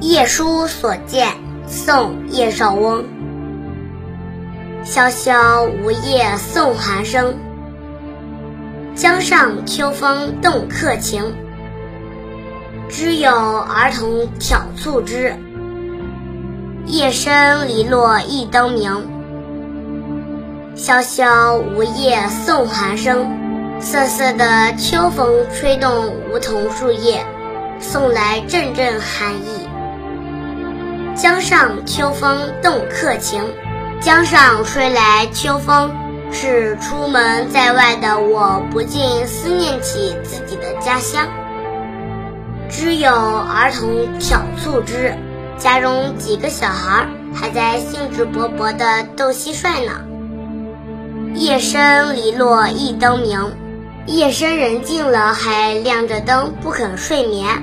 夜书所见，宋·叶绍翁。萧萧梧叶送寒声，江上秋风动客情。知有儿童挑促织，夜深篱落一灯明。萧萧梧叶送寒声，瑟瑟的秋风吹动梧桐树叶，送来阵阵寒意。江上秋风动客情，江上吹来秋风，使出门在外的我不禁思念起自己的家乡。知有儿童挑促织，家中几个小孩还在兴致勃勃地斗蟋蟀呢。夜深篱落一灯明，夜深人静了还亮着灯，不肯睡眠。